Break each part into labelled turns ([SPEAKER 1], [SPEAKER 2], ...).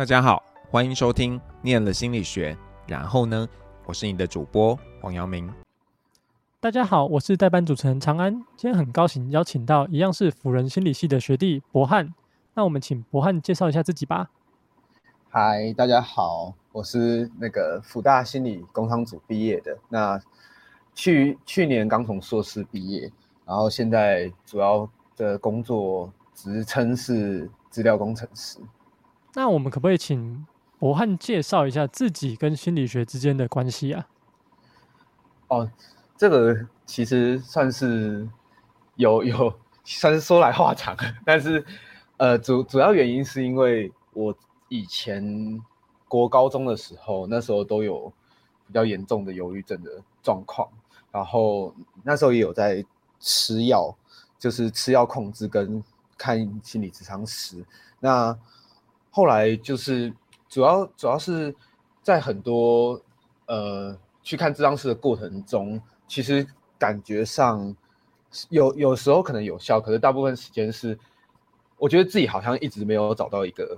[SPEAKER 1] 大家好，欢迎收听《念了心理学》，然后呢，我是你的主播黄阳明。
[SPEAKER 2] 大家好，我是代班主持人长安。今天很高兴邀请到一样是辅仁心理系的学弟博翰。那我们请博翰介绍一下自己吧。
[SPEAKER 3] 嗨，大家好，我是那个辅大心理工商组毕业的。那去去年刚从硕士毕业，然后现在主要的工作职称是资料工程师。
[SPEAKER 2] 那我们可不可以请博翰介绍一下自己跟心理学之间的关系啊？
[SPEAKER 3] 哦，这个其实算是有有算是说来话长，但是呃主主要原因是因为我以前国高中的时候，那时候都有比较严重的忧郁症的状况，然后那时候也有在吃药，就是吃药控制跟看心理咨商师。那后来就是主要主要是在很多呃去看咨商师的过程中，其实感觉上有有时候可能有效，可是大部分时间是我觉得自己好像一直没有找到一个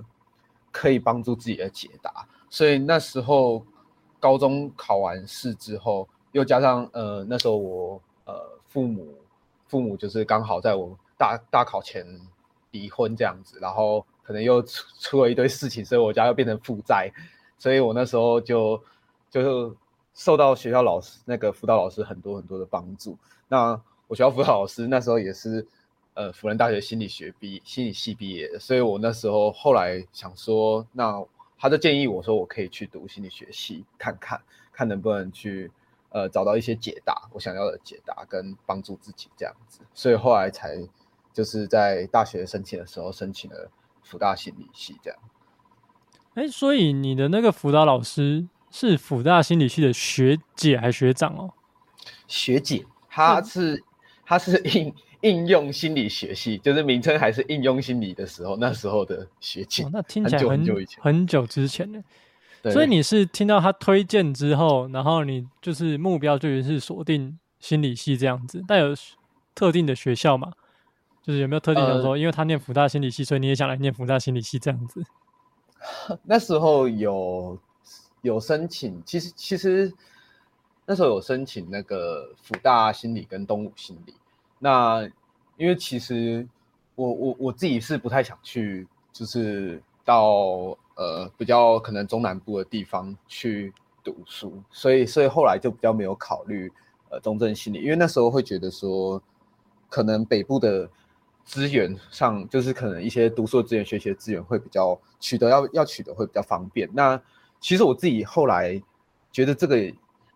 [SPEAKER 3] 可以帮助自己的解答。所以那时候高中考完试之后，又加上呃那时候我呃父母父母就是刚好在我大大考前离婚这样子，然后。可能又出出了一堆事情，所以我家又变成负债，所以我那时候就就受到学校老师那个辅导老师很多很多的帮助。那我学校辅导老师那时候也是呃辅仁大学心理学毕心理系毕业的，所以我那时候后来想说，那他就建议我说我可以去读心理学系看看，看能不能去呃找到一些解答，我想要的解答跟帮助自己这样子，所以后来才就是在大学申请的时候申请了。辅大心理系这样，
[SPEAKER 2] 哎，所以你的那个辅导老师是辅大心理系的学姐还是学长哦？
[SPEAKER 3] 学姐，她是她是应 应用心理学系，就是名称还是应用心理的时候，那时候的学姐。
[SPEAKER 2] 哦，那听起来很，
[SPEAKER 3] 很久以前，
[SPEAKER 2] 很久之前呢。所以你是听到他推荐之后，然后你就是目标就是锁定心理系这样子，但有特定的学校吗？就是有没有特定想说，因为他念福大心理系，所以你也想来念福大心理系这样子？
[SPEAKER 3] 那时候有有申请，其实其实那时候有申请那个福大心理跟东吴心理。那因为其实我我我自己是不太想去，就是到呃比较可能中南部的地方去读书，所以所以后来就比较没有考虑呃中正心理，因为那时候会觉得说可能北部的。资源上就是可能一些读书资源、学习的资源会比较取得要要取得会比较方便。那其实我自己后来觉得这个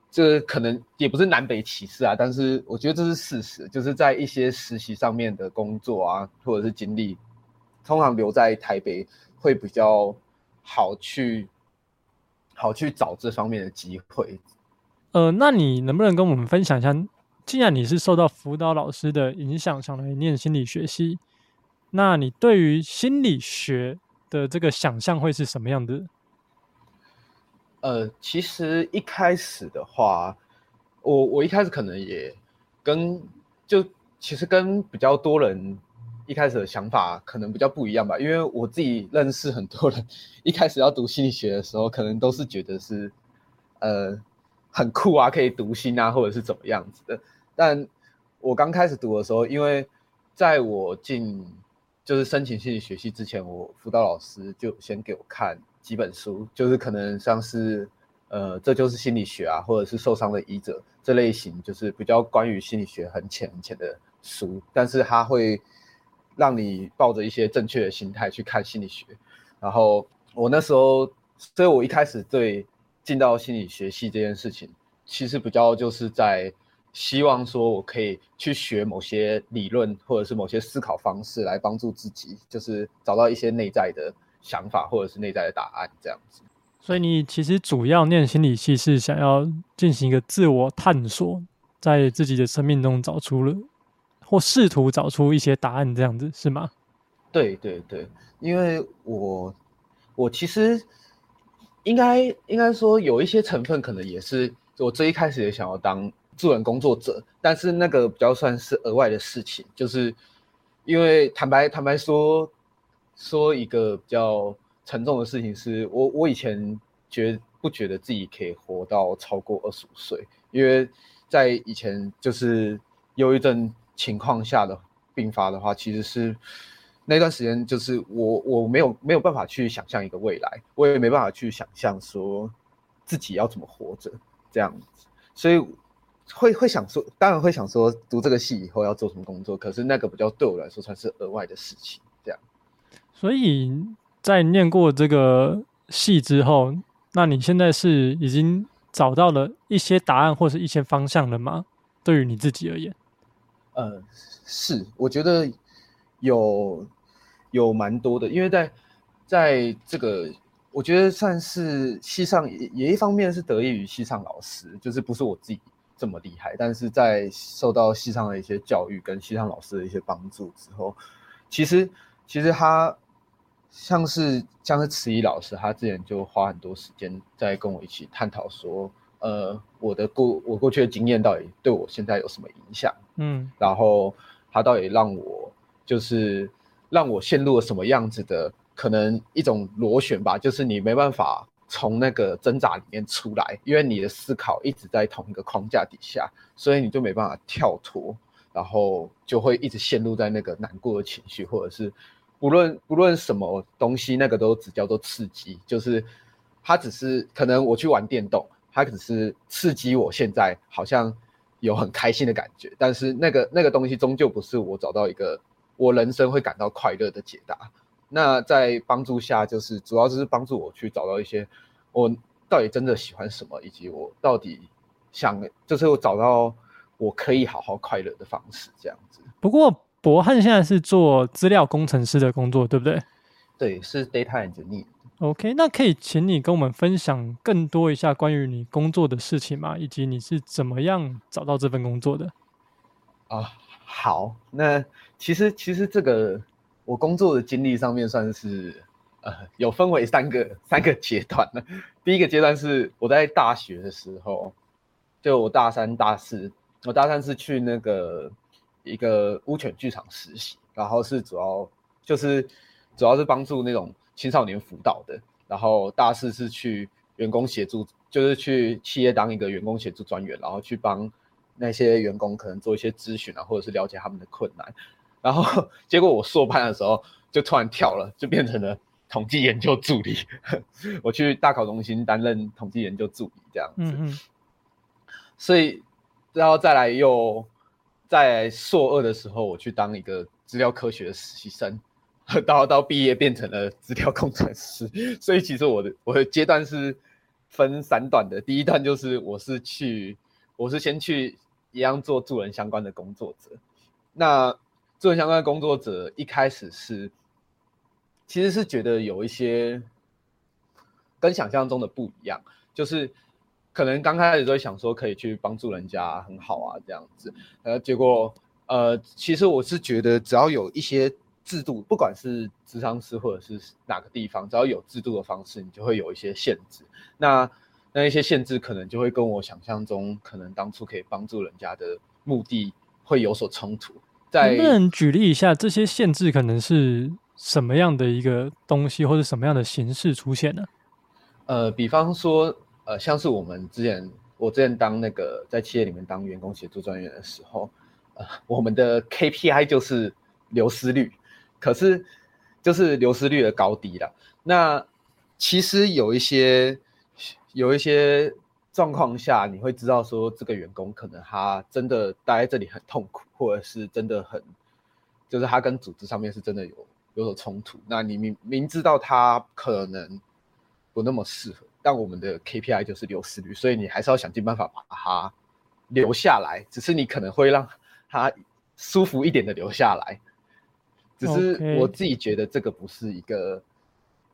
[SPEAKER 3] 这可能也不是南北歧视啊，但是我觉得这是事实，就是在一些实习上面的工作啊，或者是经历，通常留在台北会比较好去好去找这方面的机会。
[SPEAKER 2] 呃，那你能不能跟我们分享一下？既然你是受到辅导老师的影响，想来念心理学系，那你对于心理学的这个想象会是什么样的？
[SPEAKER 3] 呃，其实一开始的话，我我一开始可能也跟就其实跟比较多人一开始的想法可能比较不一样吧，因为我自己认识很多人，一开始要读心理学的时候，可能都是觉得是呃很酷啊，可以读心啊，或者是怎么样子的。但我刚开始读的时候，因为在我进就是申请心理学系之前，我辅导老师就先给我看几本书，就是可能像是呃，这就是心理学啊，或者是受伤的医者这类型，就是比较关于心理学很浅很浅的书，但是它会让你抱着一些正确的心态去看心理学。然后我那时候，所以我一开始对进到心理学系这件事情，其实比较就是在。希望说，我可以去学某些理论，或者是某些思考方式，来帮助自己，就是找到一些内在的想法，或者是内在的答案，这样子。
[SPEAKER 2] 所以你其实主要念心理系，是想要进行一个自我探索，在自己的生命中找出了，或试图找出一些答案，这样子是吗？
[SPEAKER 3] 对对对，因为我我其实应该应该说有一些成分，可能也是我最一开始也想要当。助人工作者，但是那个比较算是额外的事情，就是因为坦白坦白说，说一个比较沉重的事情是我我以前觉不觉得自己可以活到超过二十五岁，因为在以前就是忧郁症情况下的病发的话，其实是那段时间就是我我没有没有办法去想象一个未来，我也没办法去想象说自己要怎么活着这样子，所以。会会想说，当然会想说，读这个系以后要做什么工作。可是那个比较对我来说算是额外的事情，这样。
[SPEAKER 2] 所以在念过这个系之后，那你现在是已经找到了一些答案或是一些方向了吗？对于你自己而言，
[SPEAKER 3] 呃，是，我觉得有有蛮多的，因为在在这个，我觉得算是系上也也一方面是得益于系上老师，就是不是我自己。这么厉害，但是在受到西昌的一些教育跟西昌老师的一些帮助之后，其实其实他像是像是慈仪老师，他之前就花很多时间在跟我一起探讨说，呃，我的过我过去的经验到底对我现在有什么影响？嗯，然后他到底让我就是让我陷入了什么样子的可能一种螺旋吧，就是你没办法。从那个挣扎里面出来，因为你的思考一直在同一个框架底下，所以你就没办法跳脱，然后就会一直陷入在那个难过的情绪，或者是不论不论什么东西，那个都只叫做刺激，就是它只是可能我去玩电动，它只是刺激我现在好像有很开心的感觉，但是那个那个东西终究不是我找到一个我人生会感到快乐的解答。那在帮助下，就是主要就是帮助我去找到一些我到底真的喜欢什么，以及我到底想，就是我找到我可以好好快乐的方式，这样子。
[SPEAKER 2] 不过博汉现在是做资料工程师的工作，对不对？
[SPEAKER 3] 对，是 data engineer。
[SPEAKER 2] OK，那可以请你跟我们分享更多一下关于你工作的事情吗？以及你是怎么样找到这份工作的？
[SPEAKER 3] 啊，好，那其实其实这个。我工作的经历上面算是，呃，有分为三个三个阶段呢。第一个阶段是我在大学的时候，就我大三、大四，我大三是去那个一个乌犬剧场实习，然后是主要就是主要是帮助那种青少年辅导的，然后大四是去员工协助，就是去企业当一个员工协助专员，然后去帮那些员工可能做一些咨询啊，或者是了解他们的困难。然后 结果我硕班的时候就突然跳了，就变成了统计研究助理。我去大考中心担任统计研究助理这样子。所以，然后再来又在硕二的时候，我去当一个资料科学的实习生，到到毕业变成了资料工程师。所以其实我的我的阶段是分三段的。第一段就是我是去我是先去一样做助人相关的工作者，那。做相关的工作者一开始是，其实是觉得有一些跟想象中的不一样，就是可能刚开始都会想说可以去帮助人家很好啊这样子，呃，结果呃，其实我是觉得只要有一些制度，不管是咨商师或者是哪个地方，只要有制度的方式，你就会有一些限制。那那一些限制可能就会跟我想象中可能当初可以帮助人家的目的会有所冲突。在
[SPEAKER 2] 能不能举例一下这些限制可能是什么样的一个东西，或者什么样的形式出现呢？
[SPEAKER 3] 呃，比方说，呃，像是我们之前，我之前当那个在企业里面当员工协助专员的时候，呃，我们的 KPI 就是流失率，可是就是流失率的高低啦。那其实有一些有一些。状况下，你会知道说这个员工可能他真的待在这里很痛苦，或者是真的很，就是他跟组织上面是真的有有所冲突。那你明明知道他可能不那么适合，但我们的 KPI 就是流失率，所以你还是要想尽办法把他留下来。只是你可能会让他舒服一点的留下来。只是我自己觉得这个不是一个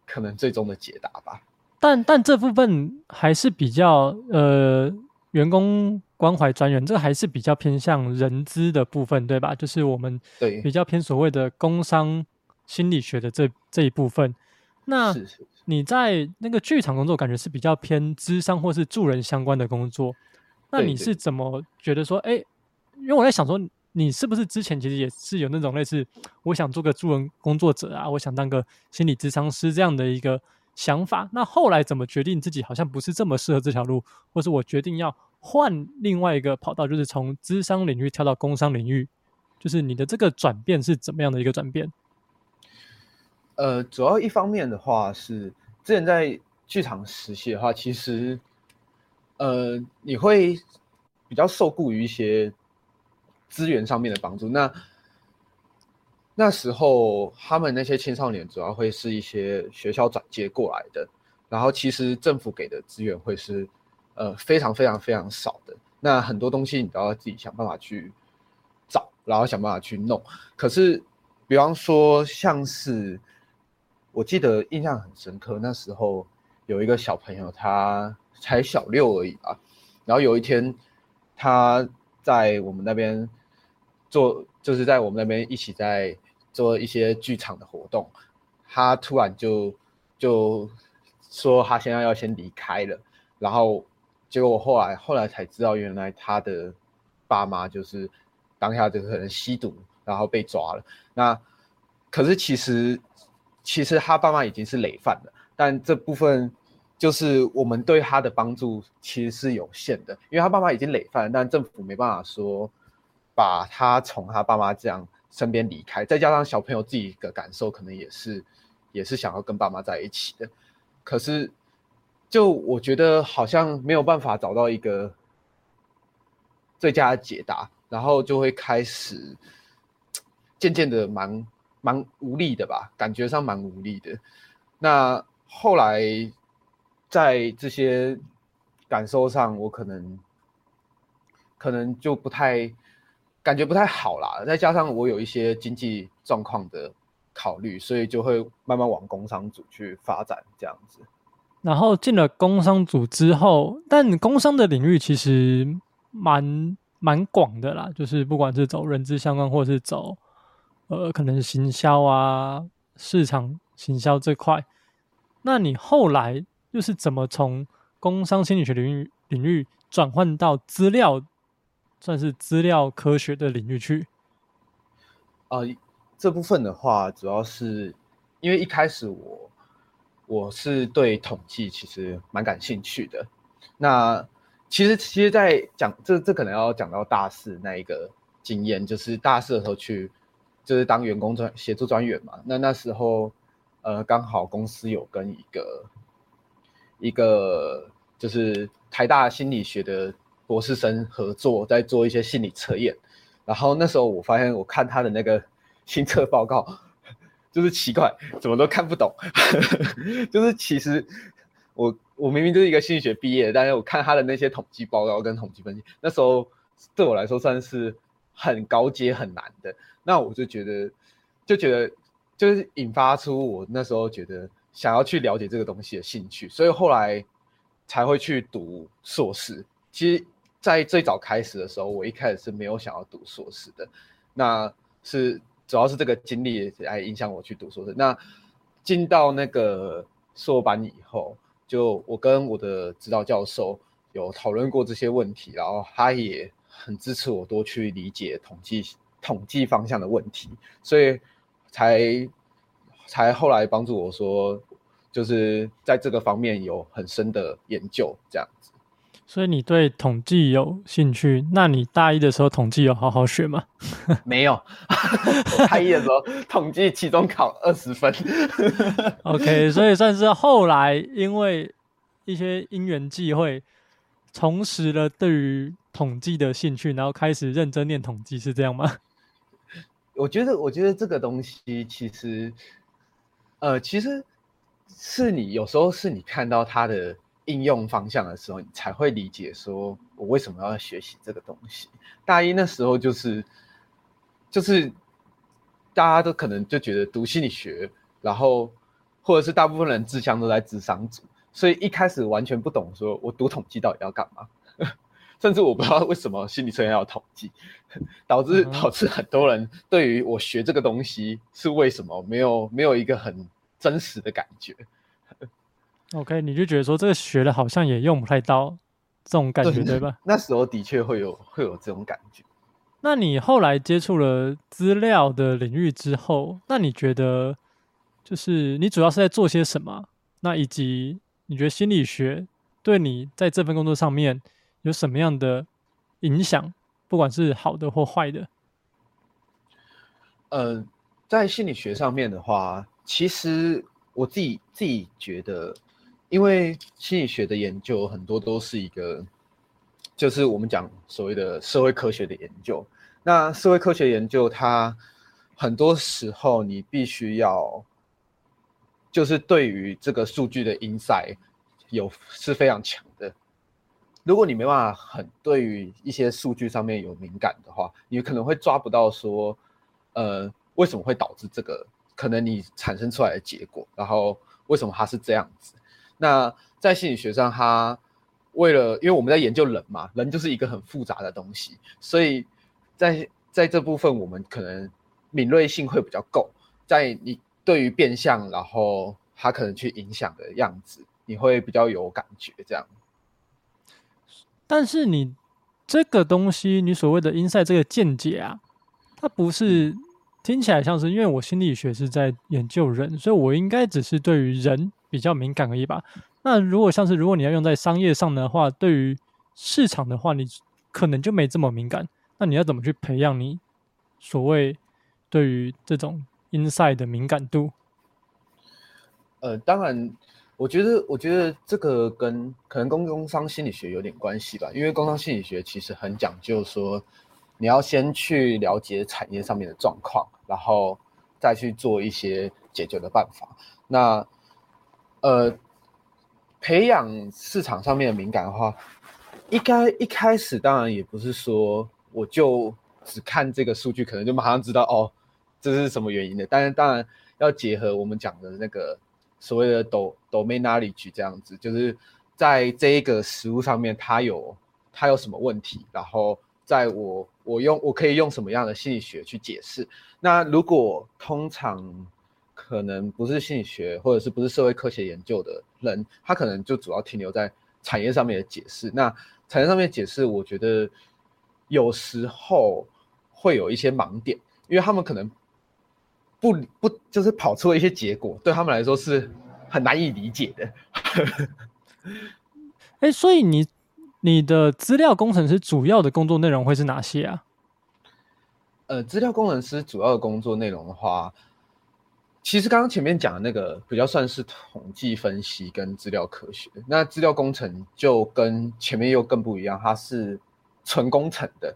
[SPEAKER 3] 可能最终的解答吧。
[SPEAKER 2] 但但这部分还是比较呃，员工关怀专员，这个还是比较偏向人资的部分，对吧？就是我们对比较偏所谓的工商心理学的这这一部分。那你在那个剧场工作，感觉是比较偏智商或是助人相关的工作。那你是怎么觉得说，哎，因为我在想说，你是不是之前其实也是有那种类似，我想做个助人工作者啊，我想当个心理咨商师这样的一个想法？那后来怎么决定自己好像不是这么适合这条路，或是我决定要换另外一个跑道，就是从资商领域跳到工商领域？就是你的这个转变是怎么样的一个转变？
[SPEAKER 3] 呃，主要一方面的话是之前在剧场实习的话，其实呃你会比较受雇于一些资源上面的帮助。那那时候他们那些青少年主要会是一些学校转接过来的，然后其实政府给的资源会是呃非常非常非常少的。那很多东西你都要自己想办法去找。然后想办法去弄，可是，比方说像是，我记得印象很深刻，那时候有一个小朋友，他才小六而已吧。然后有一天，他在我们那边做，就是在我们那边一起在做一些剧场的活动。他突然就就说他现在要先离开了，然后结果我后来后来才知道，原来他的爸妈就是。当下就可能吸毒，然后被抓了。那可是其实其实他爸妈已经是累犯了，但这部分就是我们对他的帮助其实是有限的，因为他爸妈已经累犯了，但政府没办法说把他从他爸妈这样身边离开。再加上小朋友自己的感受，可能也是也是想要跟爸妈在一起的。可是就我觉得好像没有办法找到一个最佳的解答。然后就会开始渐渐的蛮蛮无力的吧，感觉上蛮无力的。那后来在这些感受上，我可能可能就不太感觉不太好啦。再加上我有一些经济状况的考虑，所以就会慢慢往工商组去发展这样子。
[SPEAKER 2] 然后进了工商组之后，但工商的领域其实蛮。蛮广的啦，就是不管是走人资相关，或是走呃，可能行销啊、市场行销这块。那你后来又是怎么从工商心理学领域领域转换到资料，算是资料科学的领域去？
[SPEAKER 3] 呃，这部分的话，主要是因为一开始我我是对统计其实蛮感兴趣的，那。其实，其实，在讲这这可能要讲到大四那一个经验，就是大四的时候去，就是当员工专协助专员嘛。那那时候，呃，刚好公司有跟一个一个就是台大心理学的博士生合作，在做一些心理测验。然后那时候我发现，我看他的那个心测报告，就是奇怪，怎么都看不懂，就是其实。我我明明就是一个心理学毕业，但是我看他的那些统计报告跟统计分析，那时候对我来说算是很高阶很难的。那我就觉得，就觉得就是引发出我那时候觉得想要去了解这个东西的兴趣，所以后来才会去读硕士。其实，在最早开始的时候，我一开始是没有想要读硕士的，那是主要是这个经历来影响我去读硕士。那进到那个硕班以后。就我跟我的指导教授有讨论过这些问题，然后他也很支持我多去理解统计统计方向的问题，所以才才后来帮助我说，就是在这个方面有很深的研究这样。
[SPEAKER 2] 所以你对统计有兴趣？那你大一的时候统计有好好学吗？
[SPEAKER 3] 没有，大一的时候统计期中考二十分。
[SPEAKER 2] OK，所以算是后来因为一些因缘际会，重拾了对于统计的兴趣，然后开始认真念统计，是这样吗？
[SPEAKER 3] 我觉得，我觉得这个东西其实，呃，其实是你有时候是你看到它的。应用方向的时候，你才会理解说我为什么要学习这个东西。大一那时候就是，就是大家都可能就觉得读心理学，然后或者是大部分人志向都在智商组，所以一开始完全不懂说我读统计到底要干嘛，甚至我不知道为什么心理测验要统计，导致导致很多人对于我学这个东西是为什么没有没有一个很真实的感觉。
[SPEAKER 2] OK，你就觉得说这个学了好像也用不太到这种感觉，对，对吧？
[SPEAKER 3] 那时候的确会有会有这种感觉。
[SPEAKER 2] 那你后来接触了资料的领域之后，那你觉得就是你主要是在做些什么？那以及你觉得心理学对你在这份工作上面有什么样的影响？不管是好的或坏的。
[SPEAKER 3] 呃，在心理学上面的话，其实我自己自己觉得，因为心理学的研究很多都是一个，就是我们讲所谓的社会科学的研究。那社会科学研究，它很多时候你必须要，就是对于这个数据的 insight 有是非常强的。如果你没办法很对于一些数据上面有敏感的话，你可能会抓不到说。呃，为什么会导致这个？可能你产生出来的结果，然后为什么它是这样子？那在心理学上，他为了，因为我们在研究人嘛，人就是一个很复杂的东西，所以在在这部分，我们可能敏锐性会比较够，在你对于变相，然后他可能去影响的样子，你会比较有感觉这样。
[SPEAKER 2] 但是你这个东西，你所谓的 insight 这个见解啊。它不是听起来像是，因为我心理学是在研究人，所以我应该只是对于人比较敏感而已吧？那如果像是如果你要用在商业上的话，对于市场的话，你可能就没这么敏感。那你要怎么去培养你所谓对于这种 insight 的敏感度？
[SPEAKER 3] 呃，当然，我觉得，我觉得这个跟可能跟工商心理学有点关系吧，因为工商心理学其实很讲究说。你要先去了解产业上面的状况，然后再去做一些解决的办法。那呃，培养市场上面的敏感的话，一开一开始当然也不是说我就只看这个数据，可能就马上知道哦，这是什么原因的。但是当然要结合我们讲的那个所谓的 domain knowledge 这样子，就是在这一个实物上面，它有它有什么问题，然后。在我我用我可以用什么样的心理学去解释？那如果通常可能不是心理学或者是不是社会科学研究的人，他可能就主要停留在产业上面的解释。那产业上面的解释，我觉得有时候会有一些盲点，因为他们可能不不就是跑出了一些结果，对他们来说是很难以理解的。
[SPEAKER 2] 哎，所以你。你的资料工程师主要的工作内容会是哪些啊？
[SPEAKER 3] 呃，资料工程师主要的工作内容的话，其实刚刚前面讲的那个比较算是统计分析跟资料科学。那资料工程就跟前面又更不一样，它是纯工程的。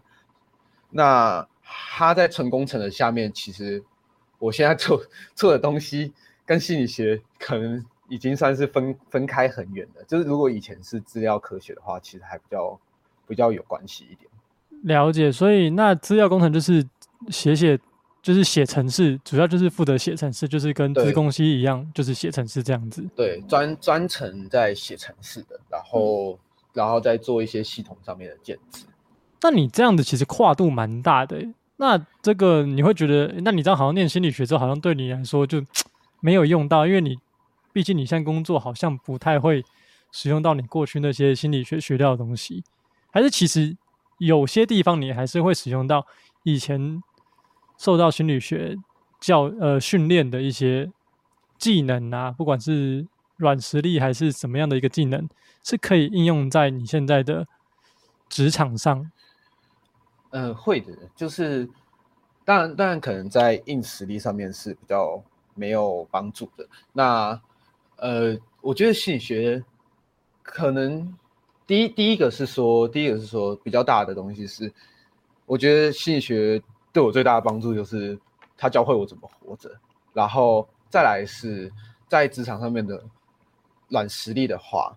[SPEAKER 3] 那它在纯工程的下面，其实我现在做做的东西跟心理学可能。已经算是分分开很远的，就是如果以前是资料科学的话，其实还比较比较有关系一点。
[SPEAKER 2] 了解，所以那资料工程就是写写，就是写程式，主要就是负责写程式，就是跟资工系一样，就是写程式这样子。
[SPEAKER 3] 对，专专程在写程式的，然后、嗯、然后再做一些系统上面的建置。
[SPEAKER 2] 那你这样子其实跨度蛮大的，那这个你会觉得，那你这样好像念心理学之后，好像对你来说就没有用到，因为你。毕竟你现在工作好像不太会使用到你过去那些心理学学到的东西，还是其实有些地方你还是会使用到以前受到心理学教呃训练的一些技能啊，不管是软实力还是什么样的一个技能，是可以应用在你现在的职场上。
[SPEAKER 3] 嗯、会的，就是当然当然可能在硬实力上面是比较没有帮助的。那呃，我觉得心理学可能第一第一个是说，第一个是说比较大的东西是，我觉得心理学对我最大的帮助就是他教会我怎么活着，然后再来是在职场上面的软实力的话，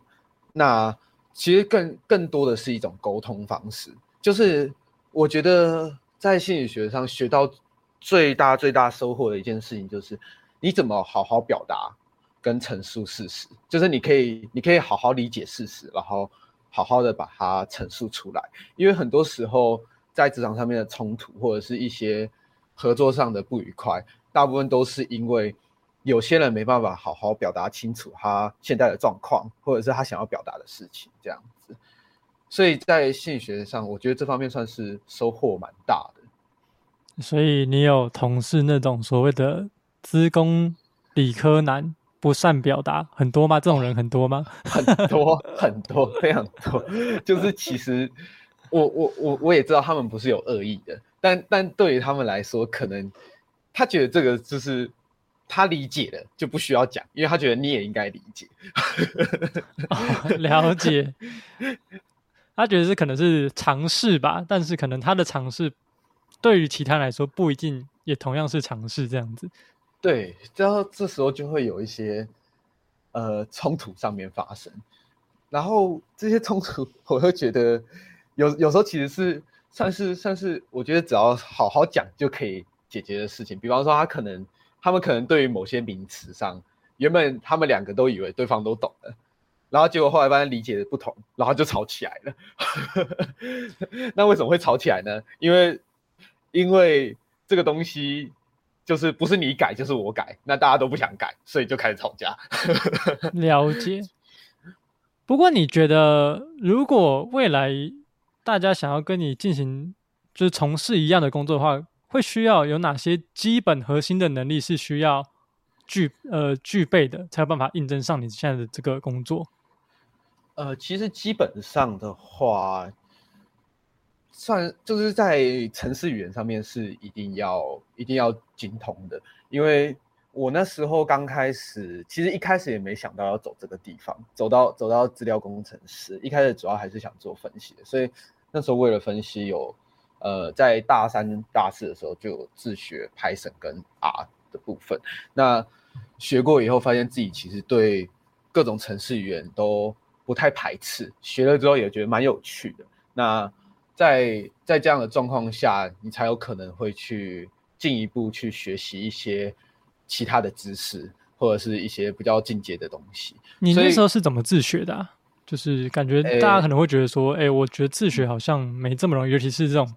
[SPEAKER 3] 那其实更更多的是一种沟通方式，就是我觉得在心理学上学到最大最大收获的一件事情就是你怎么好好表达。跟陈述事实，就是你可以，你可以好好理解事实，然后好好的把它陈述出来。因为很多时候在职场上面的冲突，或者是一些合作上的不愉快，大部分都是因为有些人没办法好好表达清楚他现在的状况，或者是他想要表达的事情这样子。所以在心理学上，我觉得这方面算是收获蛮大的。
[SPEAKER 2] 所以你有同事那种所谓的资工理科男不善表达很多吗？这种人很多吗？
[SPEAKER 3] 很多很多非常多，就是其实我我我我也知道他们不是有恶意的，但但对于他们来说，可能他觉得这个就是他理解的就不需要讲，因为他觉得你也应该理解。
[SPEAKER 2] 哦，了解，他觉得是可能是尝试吧，但是可能他的尝试。对于其他人来说，不一定也同样是尝试这样子。
[SPEAKER 3] 对，然后这时候就会有一些呃冲突上面发生，然后这些冲突，我会觉得有有时候其实是算是算是，我觉得只要好好讲就可以解决的事情。比方说，他可能他们可能对于某些名词上，原本他们两个都以为对方都懂了，然后结果后来发现理解的不同，然后就吵起来了。那为什么会吵起来呢？因为因为这个东西就是不是你改就是我改，那大家都不想改，所以就开始吵架。
[SPEAKER 2] 了解。不过你觉得，如果未来大家想要跟你进行就是从事一样的工作的话，会需要有哪些基本核心的能力是需要具呃具备的，才有办法应征上你现在的这个工作？
[SPEAKER 3] 呃，其实基本上的话。算就是在程式语言上面是一定要一定要精通的，因为我那时候刚开始，其实一开始也没想到要走这个地方，走到走到资料工程师，一开始主要还是想做分析，所以那时候为了分析有，呃，在大三大四的时候就有自学 Python 跟 R 的部分，那学过以后发现自己其实对各种程式语言都不太排斥，学了之后也觉得蛮有趣的，那。在在这样的状况下，你才有可能会去进一步去学习一些其他的知识，或者是一些比较进阶的东西。
[SPEAKER 2] 你那时候是怎么自学的啊？就是感觉大家可能会觉得说，哎，我觉得自学好像没这么容易，尤其是这种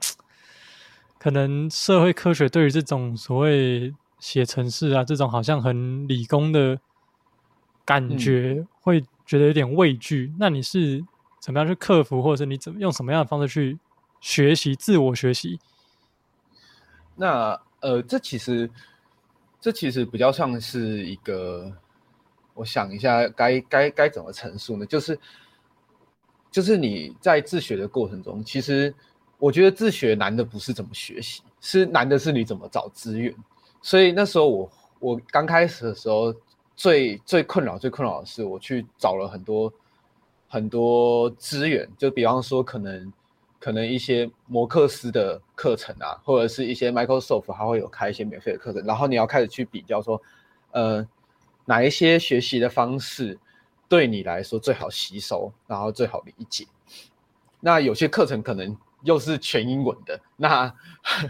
[SPEAKER 2] 可能社会科学对于这种所谓写程式啊这种好像很理工的感觉，会觉得有点畏惧。那你是怎么样去克服，或者是你怎么用什么样的方式去？学习自我学习，
[SPEAKER 3] 那呃，这其实这其实比较像是一个，我想一下该该该怎么陈述呢？就是就是你在自学的过程中，其实我觉得自学难的不是怎么学习，是难的是你怎么找资源。所以那时候我我刚开始的时候，最最困扰最困扰的是我去找了很多很多资源，就比方说可能。可能一些摩克斯的课程啊，或者是一些 Microsoft 还会有开一些免费的课程，然后你要开始去比较说，呃，哪一些学习的方式对你来说最好吸收，然后最好理解。那有些课程可能又是全英文的，那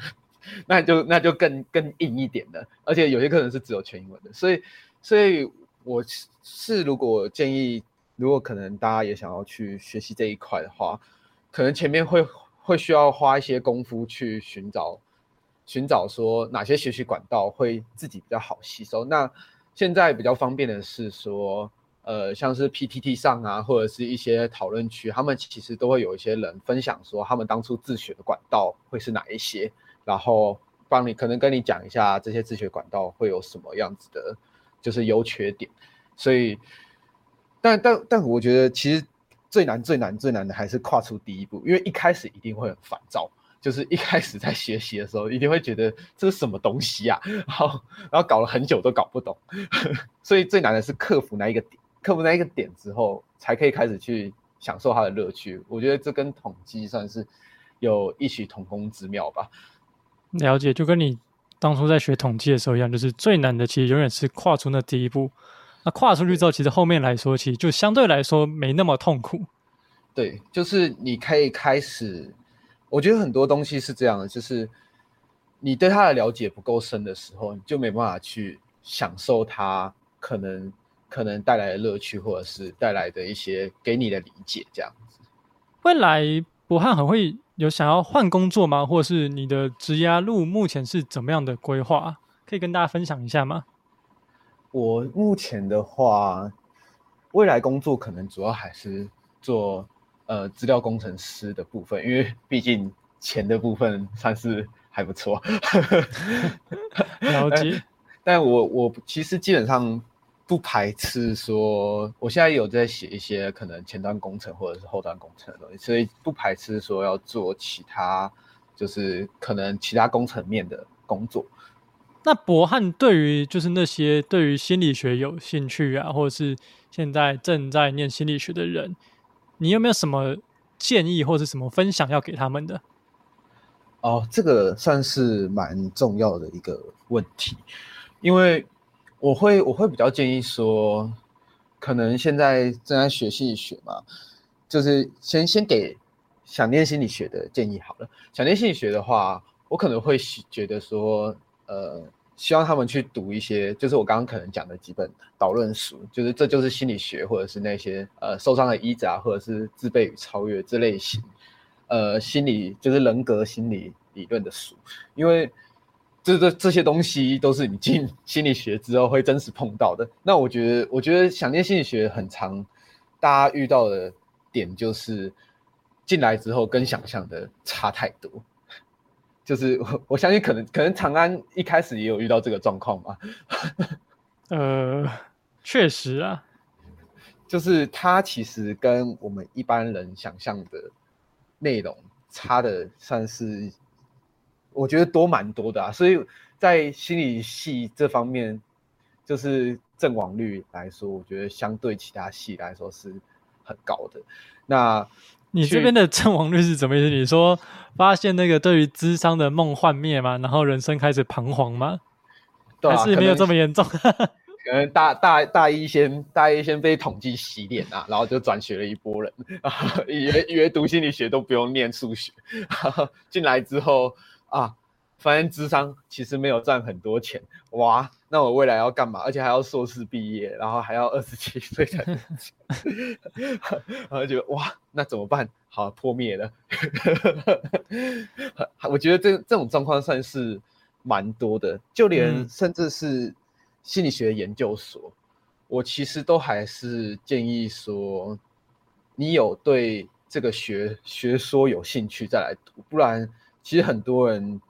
[SPEAKER 3] 那就那就更更硬一点的，而且有些课程是只有全英文的，所以所以我是如果建议，如果可能大家也想要去学习这一块的话。可能前面会会需要花一些功夫去寻找，寻找说哪些学习管道会自己比较好吸收。那现在比较方便的是说，呃，像是 PTT 上啊，或者是一些讨论区，他们其实都会有一些人分享说他们当初自学的管道会是哪一些，然后帮你可能跟你讲一下这些自学管道会有什么样子的，就是优缺点。所以，但但但我觉得其实。最难、最难、最难的还是跨出第一步，因为一开始一定会很烦躁，就是一开始在学习的时候，一定会觉得这是什么东西啊，然后然后搞了很久都搞不懂，所以最难的是克服那一个点，克服那一个点之后，才可以开始去享受它的乐趣。我觉得这跟统计算是有异曲同工之妙吧。
[SPEAKER 2] 了解，就跟你当初在学统计的时候一样，就是最难的其实永远是跨出那第一步。那跨出去之后，其实后面来说，其实就相对来说没那么痛苦。
[SPEAKER 3] 对，就是你可以开始。我觉得很多东西是这样的，就是你对他的了解不够深的时候，你就没办法去享受它可能可能带来的乐趣，或者是带来的一些给你的理解。这样子，
[SPEAKER 2] 未来博汉很会有想要换工作吗？或者是你的职涯路目前是怎么样的规划？可以跟大家分享一下吗？
[SPEAKER 3] 我目前的话，未来工作可能主要还是做呃资料工程师的部分，因为毕竟钱的部分算是还不错。
[SPEAKER 2] 了解。
[SPEAKER 3] 但我我其实基本上不排斥说，我现在有在写一些可能前端工程或者是后端工程的东西，所以不排斥说要做其他，就是可能其他工程面的工作。
[SPEAKER 2] 那博汉对于就是那些对于心理学有兴趣啊，或者是现在正在念心理学的人，你有没有什么建议或者什么分享要给他们的？
[SPEAKER 3] 哦，这个算是蛮重要的一个问题，因为我会我会比较建议说，可能现在正在学心理学嘛，就是先先给想念心理学的建议好了。想念心理学的话，我可能会觉得说。呃，希望他们去读一些，就是我刚刚可能讲的几本导论书，就是这就是心理学，或者是那些呃受伤的医者，或者是自卑与超越这类型，呃，心理就是人格心理理论的书，因为这这这些东西都是你进心理学之后会真实碰到的。那我觉得，我觉得想念心理学很长，大家遇到的点就是进来之后跟想象的差太多。就是我我相信可能可能长安一开始也有遇到这个状况嘛，
[SPEAKER 2] 呃，确实啊，
[SPEAKER 3] 就是它其实跟我们一般人想象的内容差的算是，我觉得多蛮多的啊，所以在心理系这方面，就是阵亡率来说，我觉得相对其他系来说是很高的。那
[SPEAKER 2] 你这边的阵亡率是怎么意思？你说发现那个对于智商的梦幻灭吗？然后人生开始彷徨吗？对啊，还是没有这么严重？可能，
[SPEAKER 3] 可能大大大一先大一先被统计洗脸啊，然后就转学了一波人，啊以为以为读心理学都不用念数学，进来之后啊。发现智商其实没有赚很多钱，哇！那我未来要干嘛？而且还要硕士毕业，然后还要二十七岁才能，然后觉得哇，那怎么办？好，破灭了。我觉得这这种状况算是蛮多的，就连甚至是心理学研究所，嗯、我其实都还是建议说，你有对这个学学说有兴趣再来读，不然其实很多人。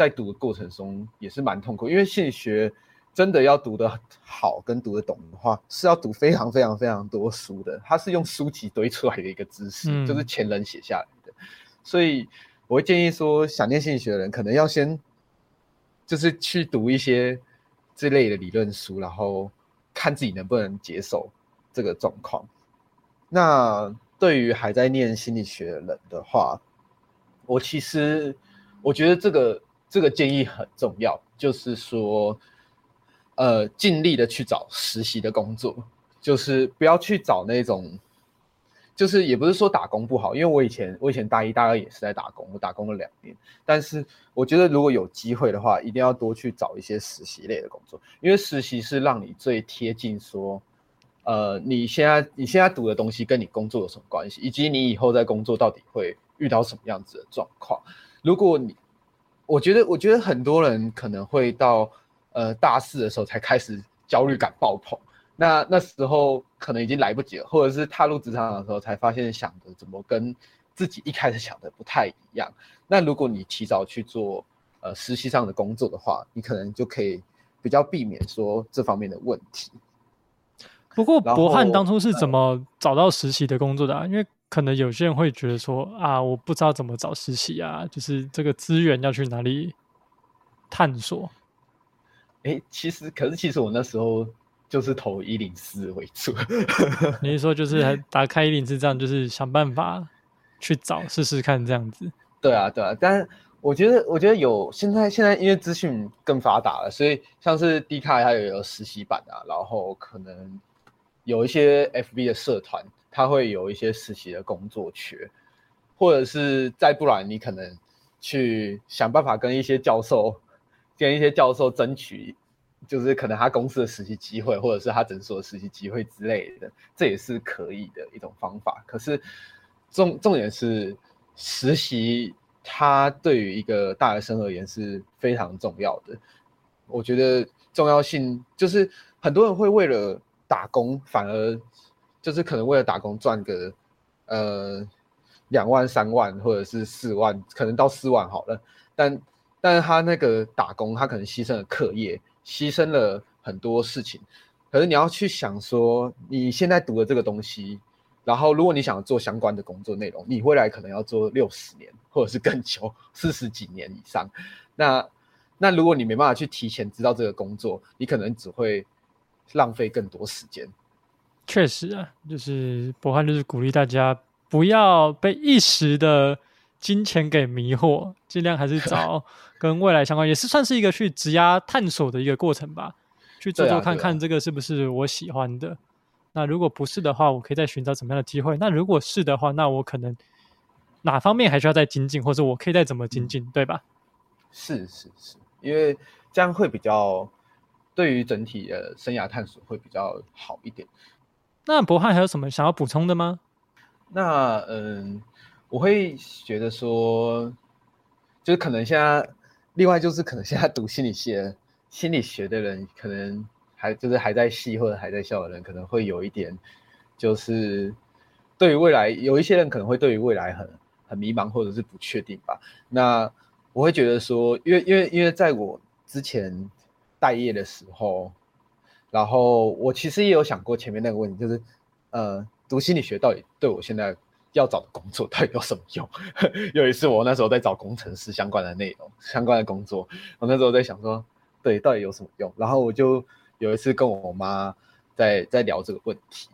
[SPEAKER 3] 在读的过程中也是蛮痛苦，因为心理学真的要读得好跟读得懂的话，是要读非常非常非常多书的。它是用书籍堆出来的一个知识，嗯、就是前人写下来的。所以我会建议说，想念心理学的人可能要先就是去读一些这类的理论书，然后看自己能不能接受这个状况。那对于还在念心理学的人的话，我其实我觉得这个。这个建议很重要，就是说，呃，尽力的去找实习的工作，就是不要去找那种，就是也不是说打工不好，因为我以前我以前大一大二也是在打工，我打工了两年，但是我觉得如果有机会的话，一定要多去找一些实习类的工作，因为实习是让你最贴近说，呃，你现在你现在读的东西跟你工作有什么关系，以及你以后在工作到底会遇到什么样子的状况，如果你。我觉得，我觉得很多人可能会到呃大四的时候才开始焦虑感爆棚，那那时候可能已经来不及了，或者是踏入职场的时候才发现想的怎么跟自己一开始想的不太一样。那如果你提早去做呃实习上的工作的话，你可能就可以比较避免说这方面的问题。
[SPEAKER 2] 不过博汉当初是怎么找到实习的工作的啊？因为可能有些人会觉得说啊，我不知道怎么找实习啊，就是这个资源要去哪里探索？
[SPEAKER 3] 哎，其实可是其实我那时候就是投一零四为主。
[SPEAKER 2] 你是说就是打开一零四这样，就是想办法去找试试看这样子？
[SPEAKER 3] 对啊，对啊。但我觉得，我觉得有现在现在因为资讯更发达了，所以像是 D 卡它也有实习版啊，然后可能有一些 FB 的社团。他会有一些实习的工作缺，或者是再不然，你可能去想办法跟一些教授，跟一些教授争取，就是可能他公司的实习机会，或者是他诊所的实习机会之类的，这也是可以的一种方法。可是重重点是，实习它对于一个大学生而言是非常重要的。我觉得重要性就是很多人会为了打工反而。就是可能为了打工赚个，呃，两万三万或者是四万，可能到四万好了。但但是他那个打工，他可能牺牲了课业，牺牲了很多事情。可是你要去想说，你现在读的这个东西，然后如果你想做相关的工作内容，你未来可能要做六十年，或者是更久，四十几年以上。那那如果你没办法去提前知道这个工作，你可能只会浪费更多时间。
[SPEAKER 2] 确实啊，就是博汉就是鼓励大家不要被一时的金钱给迷惑，尽量还是找跟未来相关，也是算是一个去职涯探索的一个过程吧。去做做看看这个是不是我喜欢的。啊啊、那如果不是的话，我可以再寻找什么样的机会。那如果是的话，那我可能哪方面还需要再精进，或者我可以再怎么精进，嗯、对吧？
[SPEAKER 3] 是是是，因为这样会比较对于整体的生涯探索会比较好一点。
[SPEAKER 2] 那博汉还有什么想要补充的吗？
[SPEAKER 3] 那嗯，我会觉得说，就是可能现在另外就是可能现在读心理系。心理学的人可能还就是还在系或者还在校的人，可能会有一点，就是对于未来有一些人可能会对于未来很很迷茫或者是不确定吧。那我会觉得说，因为因为因为在我之前待业的时候，然后我其实也有想过前面那个问题，就是呃，读心理学到底对我现在要找的工作到底有什么用？有一次我那时候在找工程师相关的内容相关的工作，我那时候在想说。对，到底有什么用？然后我就有一次跟我妈在在聊这个问题，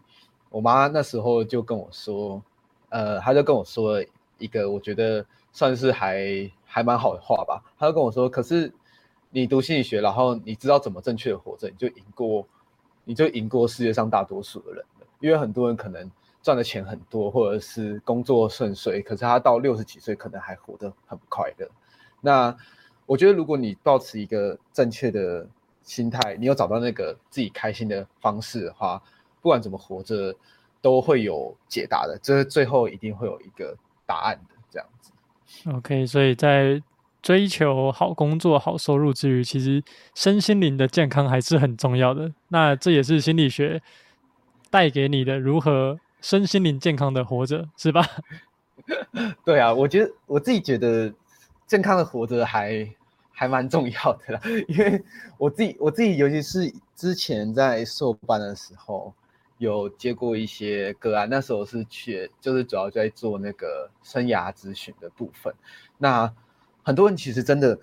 [SPEAKER 3] 我妈那时候就跟我说，呃，她就跟我说了一个我觉得算是还还蛮好的话吧。她就跟我说，可是你读心理学，然后你知道怎么正确的活着，你就赢过，你就赢过世界上大多数的人了。因为很多人可能赚的钱很多，或者是工作顺遂，可是他到六十几岁可能还活得很不快乐。那我觉得，如果你保持一个正确的心态，你有找到那个自己开心的方式的话，不管怎么活着，都会有解答的。这最后一定会有一个答案的，这样子。
[SPEAKER 2] OK，所以在追求好工作、好收入之余，其实身心灵的健康还是很重要的。那这也是心理学带给你的，如何身心灵健康的活着，是吧？
[SPEAKER 3] 对啊，我觉得我自己觉得。健康的活着还还蛮重要的啦，因为我自己我自己，尤其是之前在硕班的时候，有接过一些个案，那时候是去就是主要在做那个生涯咨询的部分。那很多人其实真的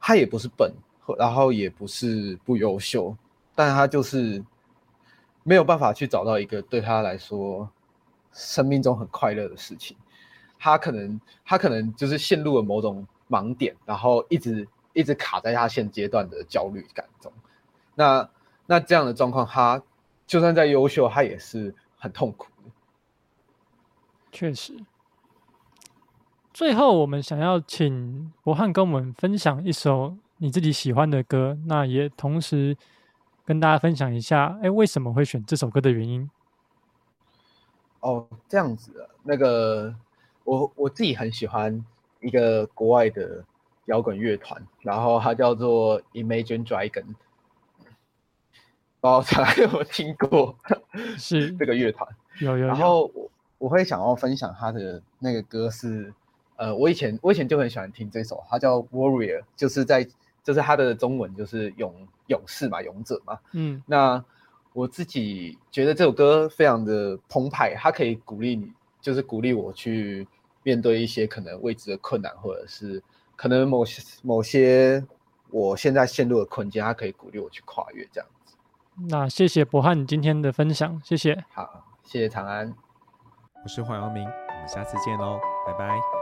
[SPEAKER 3] 他也不是笨，然后也不是不优秀，但他就是没有办法去找到一个对他来说生命中很快乐的事情。他可能他可能就是陷入了某种盲点，然后一直一直卡在他现阶段的焦虑感中。那那这样的状况，他就算再优秀，他也是很痛苦。
[SPEAKER 2] 确实。最后，我们想要请博翰跟我们分享一首你自己喜欢的歌，那也同时跟大家分享一下，哎，为什么会选这首歌的原因？
[SPEAKER 3] 哦，这样子啊，那个。我我自己很喜欢一个国外的摇滚乐团，然后它叫做 Imagine Dragon，不知道大家有没有听过？
[SPEAKER 2] 是 这
[SPEAKER 3] 个乐团，
[SPEAKER 2] 有有，有。
[SPEAKER 3] 然后我我会想要分享他的那个歌是，呃，我以前我以前就很喜欢听这首，它叫 Warrior，就是在就是它的中文就是勇勇士嘛，勇者嘛。嗯。那我自己觉得这首歌非常的澎湃，它可以鼓励你。就是鼓励我去面对一些可能未知的困难，或者是可能某些某些我现在陷入的困境，它可以鼓励我去跨越这样子。
[SPEAKER 2] 那谢谢博汉今天的分享，谢谢。
[SPEAKER 3] 好，谢谢长安。
[SPEAKER 1] 我是黄阳明，我们下次见喽，拜拜。